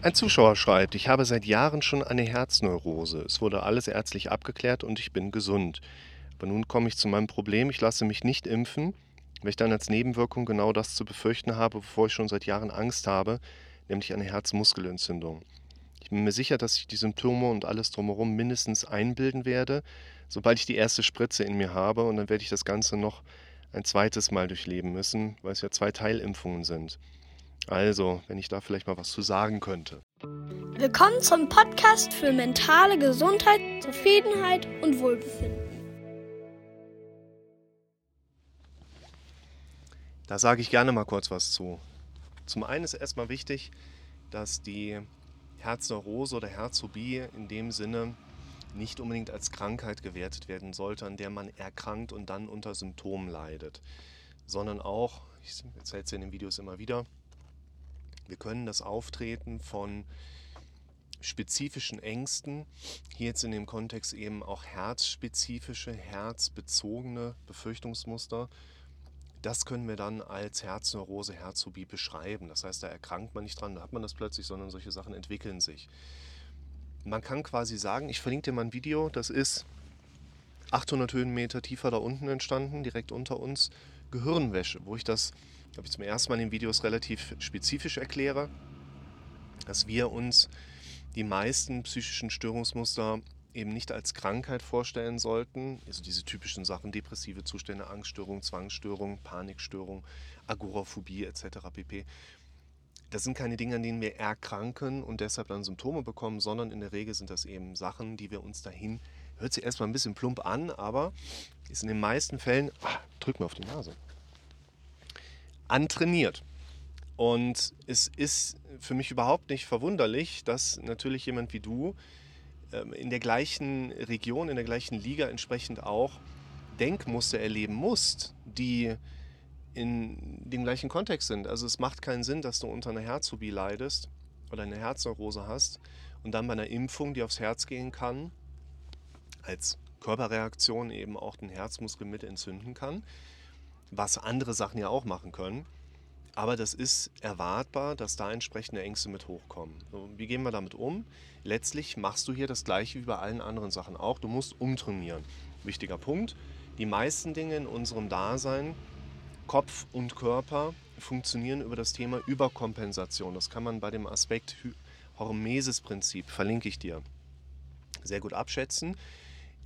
Ein Zuschauer schreibt, ich habe seit Jahren schon eine Herzneurose. Es wurde alles ärztlich abgeklärt und ich bin gesund. Aber nun komme ich zu meinem Problem, ich lasse mich nicht impfen, weil ich dann als Nebenwirkung genau das zu befürchten habe, bevor ich schon seit Jahren Angst habe, nämlich eine Herzmuskelentzündung. Ich bin mir sicher, dass ich die Symptome und alles drumherum mindestens einbilden werde, sobald ich die erste Spritze in mir habe und dann werde ich das Ganze noch ein zweites Mal durchleben müssen, weil es ja zwei Teilimpfungen sind. Also, wenn ich da vielleicht mal was zu sagen könnte. Willkommen zum Podcast für mentale Gesundheit, Zufriedenheit und Wohlbefinden. Da sage ich gerne mal kurz was zu. Zum einen ist erstmal wichtig, dass die Herzneurose oder Herzphobie in dem Sinne nicht unbedingt als Krankheit gewertet werden sollte, an der man erkrankt und dann unter Symptomen leidet, sondern auch, ich erzähle es ja in den Videos immer wieder, wir können das Auftreten von spezifischen Ängsten, hier jetzt in dem Kontext eben auch herzspezifische, herzbezogene Befürchtungsmuster, das können wir dann als Herzneurose, Herzphobie beschreiben. Das heißt, da erkrankt man nicht dran, da hat man das plötzlich, sondern solche Sachen entwickeln sich. Man kann quasi sagen, ich verlinke dir mal ein Video, das ist 800 Höhenmeter tiefer da unten entstanden, direkt unter uns, Gehirnwäsche, wo ich das glaube ich, zum ersten Mal in Videos relativ spezifisch erkläre, dass wir uns die meisten psychischen Störungsmuster eben nicht als Krankheit vorstellen sollten. Also diese typischen Sachen, depressive Zustände, Angststörung, Zwangsstörung, Panikstörung, Agoraphobie etc. pp. Das sind keine Dinge, an denen wir erkranken und deshalb dann Symptome bekommen, sondern in der Regel sind das eben Sachen, die wir uns dahin, hört sich erstmal ein bisschen plump an, aber ist in den meisten Fällen, ah, drück mir auf die Nase, antrainiert. Und es ist für mich überhaupt nicht verwunderlich, dass natürlich jemand wie du ähm, in der gleichen Region, in der gleichen Liga entsprechend auch Denkmuster erleben musst, die in dem gleichen Kontext sind. Also es macht keinen Sinn, dass du unter einer Herzphobie leidest oder eine Herzneurose hast und dann bei einer Impfung, die aufs Herz gehen kann, als Körperreaktion eben auch den Herzmuskel mit entzünden kann was andere Sachen ja auch machen können. Aber das ist erwartbar, dass da entsprechende Ängste mit hochkommen. Wie gehen wir damit um? Letztlich machst du hier das gleiche wie bei allen anderen Sachen auch. Du musst umtrainieren. Wichtiger Punkt. Die meisten Dinge in unserem Dasein, Kopf und Körper, funktionieren über das Thema Überkompensation. Das kann man bei dem Aspekt Hormesis-Prinzip, verlinke ich dir, sehr gut abschätzen.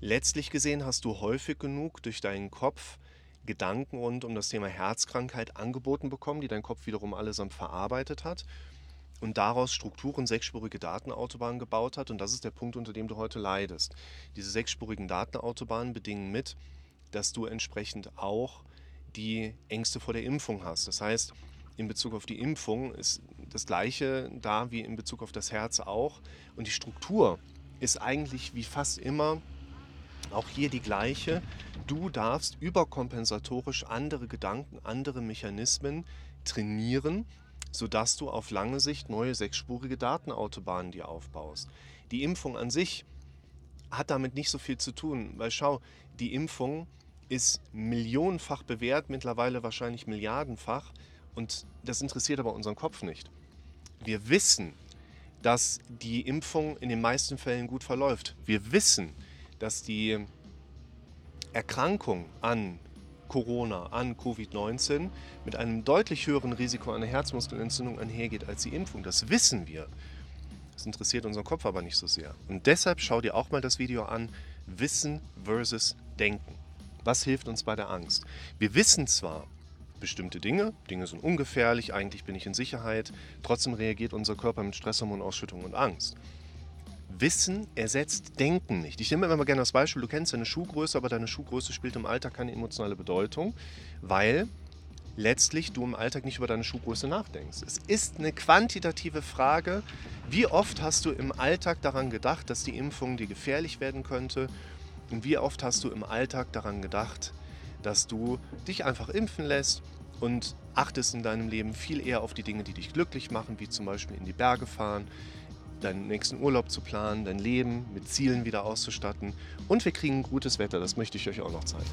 Letztlich gesehen hast du häufig genug durch deinen Kopf Gedanken rund um das Thema Herzkrankheit angeboten bekommen, die dein Kopf wiederum allesamt verarbeitet hat und daraus Strukturen, sechsspurige Datenautobahnen gebaut hat. Und das ist der Punkt, unter dem du heute leidest. Diese sechsspurigen Datenautobahnen bedingen mit, dass du entsprechend auch die Ängste vor der Impfung hast. Das heißt, in Bezug auf die Impfung ist das gleiche da wie in Bezug auf das Herz auch. Und die Struktur ist eigentlich wie fast immer auch hier die gleiche. Du darfst überkompensatorisch andere Gedanken, andere Mechanismen trainieren, sodass du auf lange Sicht neue sechsspurige Datenautobahnen dir aufbaust. Die Impfung an sich hat damit nicht so viel zu tun, weil schau, die Impfung ist millionenfach bewährt, mittlerweile wahrscheinlich milliardenfach und das interessiert aber unseren Kopf nicht. Wir wissen, dass die Impfung in den meisten Fällen gut verläuft. Wir wissen, dass die Erkrankung an Corona, an Covid-19 mit einem deutlich höheren Risiko einer Herzmuskelentzündung einhergeht als die Impfung. Das wissen wir. Das interessiert unseren Kopf aber nicht so sehr. Und deshalb schau dir auch mal das Video an, Wissen versus Denken. Was hilft uns bei der Angst? Wir wissen zwar bestimmte Dinge, Dinge sind ungefährlich, eigentlich bin ich in Sicherheit, trotzdem reagiert unser Körper mit Stresshormonausschüttung und Angst. Wissen ersetzt Denken nicht. Ich nehme immer gerne das Beispiel, du kennst deine Schuhgröße, aber deine Schuhgröße spielt im Alltag keine emotionale Bedeutung, weil letztlich du im Alltag nicht über deine Schuhgröße nachdenkst. Es ist eine quantitative Frage, wie oft hast du im Alltag daran gedacht, dass die Impfung dir gefährlich werden könnte und wie oft hast du im Alltag daran gedacht, dass du dich einfach impfen lässt und achtest in deinem Leben viel eher auf die Dinge, die dich glücklich machen, wie zum Beispiel in die Berge fahren, deinen nächsten Urlaub zu planen, dein Leben mit Zielen wieder auszustatten. Und wir kriegen gutes Wetter, das möchte ich euch auch noch zeigen.